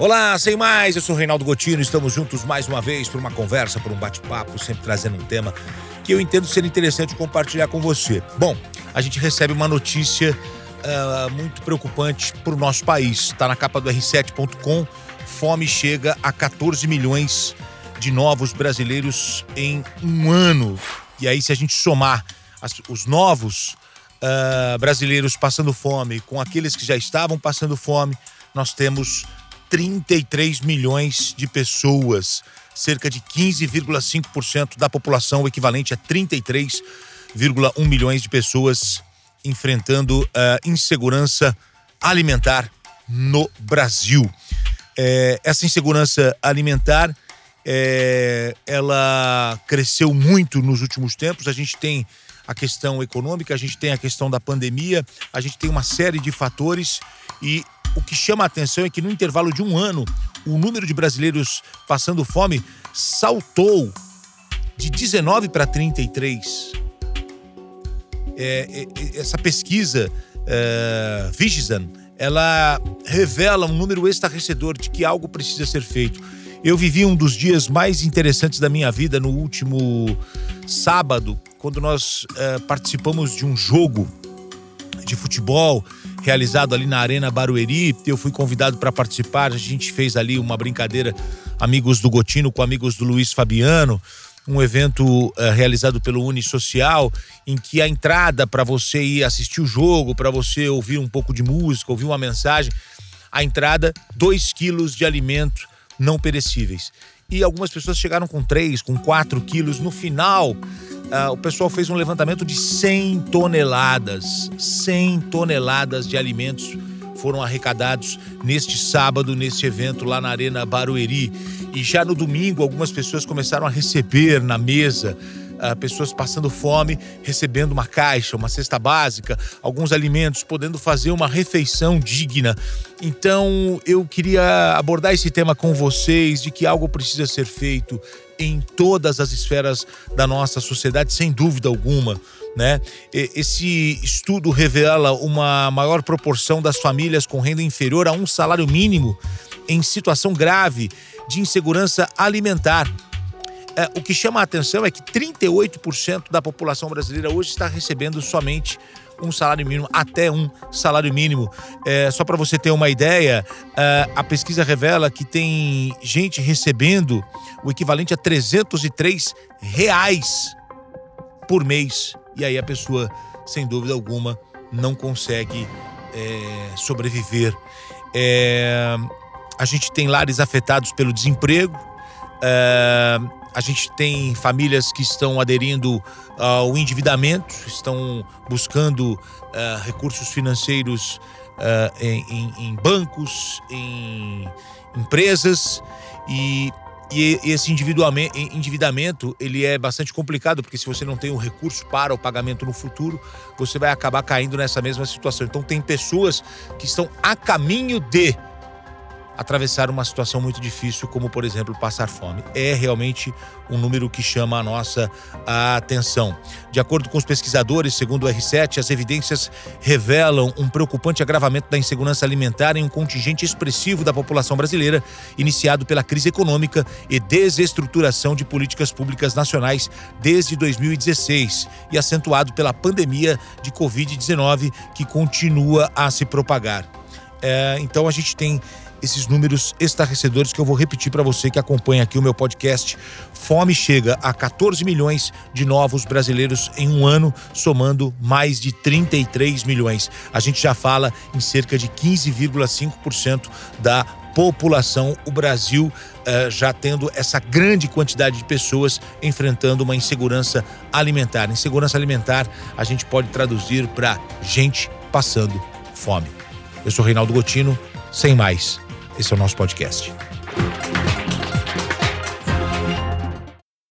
Olá, sem mais, eu sou Reinaldo Gotino, estamos juntos mais uma vez por uma conversa, por um bate-papo, sempre trazendo um tema que eu entendo ser interessante compartilhar com você. Bom, a gente recebe uma notícia uh, muito preocupante para o nosso país. Está na capa do R7.com, fome chega a 14 milhões de novos brasileiros em um ano. E aí, se a gente somar as, os novos uh, brasileiros passando fome com aqueles que já estavam passando fome, nós temos 33 milhões de pessoas, cerca de 15,5% da população, o equivalente a 33,1 milhões de pessoas enfrentando uh, insegurança alimentar no Brasil. É, essa insegurança alimentar é, ela cresceu muito nos últimos tempos. A gente tem a questão econômica, a gente tem a questão da pandemia, a gente tem uma série de fatores e o que chama a atenção é que no intervalo de um ano, o número de brasileiros passando fome saltou de 19 para 33. É, é, essa pesquisa é, Vigisan, ela revela um número estarrecedor de que algo precisa ser feito. Eu vivi um dos dias mais interessantes da minha vida no último sábado, quando nós é, participamos de um jogo de futebol realizado ali na Arena Barueri. Eu fui convidado para participar, a gente fez ali uma brincadeira, amigos do Gotino com amigos do Luiz Fabiano, um evento uh, realizado pelo Uni Social, em que a entrada para você ir assistir o jogo, para você ouvir um pouco de música, ouvir uma mensagem, a entrada, 2 quilos de alimento não perecíveis. E algumas pessoas chegaram com 3, com 4 quilos. No final, uh, o pessoal fez um levantamento de 100 toneladas. 100 toneladas de alimentos foram arrecadados neste sábado, neste evento lá na Arena Barueri. E já no domingo, algumas pessoas começaram a receber na mesa uh, pessoas passando fome, recebendo uma caixa, uma cesta básica, alguns alimentos, podendo fazer uma refeição digna. Então, eu queria abordar esse tema com vocês de que algo precisa ser feito em todas as esferas da nossa sociedade, sem dúvida alguma. Né? Esse estudo revela uma maior proporção das famílias com renda inferior a um salário mínimo em situação grave de insegurança alimentar. É, o que chama a atenção é que 38% da população brasileira hoje está recebendo somente um salário mínimo, até um salário mínimo. É, só para você ter uma ideia, é, a pesquisa revela que tem gente recebendo o equivalente a 303 reais por mês. E aí a pessoa, sem dúvida alguma, não consegue é, sobreviver. É, a gente tem lares afetados pelo desemprego. É, a gente tem famílias que estão aderindo ao endividamento, estão buscando uh, recursos financeiros uh, em, em, bancos, em empresas e, e esse endividamento ele é bastante complicado porque se você não tem o um recurso para o pagamento no futuro, você vai acabar caindo nessa mesma situação. Então tem pessoas que estão a caminho de atravessar uma situação muito difícil, como por exemplo passar fome. É realmente um número que chama a nossa atenção. De acordo com os pesquisadores, segundo o R7, as evidências revelam um preocupante agravamento da insegurança alimentar em um contingente expressivo da população brasileira, iniciado pela crise econômica e desestruturação de políticas públicas nacionais desde 2016 e acentuado pela pandemia de Covid-19 que continua a se propagar. É, então a gente tem esses números estarrecedores que eu vou repetir para você que acompanha aqui o meu podcast. Fome chega a 14 milhões de novos brasileiros em um ano, somando mais de 33 milhões. A gente já fala em cerca de 15,5% da população, o Brasil uh, já tendo essa grande quantidade de pessoas enfrentando uma insegurança alimentar. Insegurança alimentar a gente pode traduzir para gente passando fome. Eu sou Reinaldo Gotino, sem mais. Esse é o nosso podcast.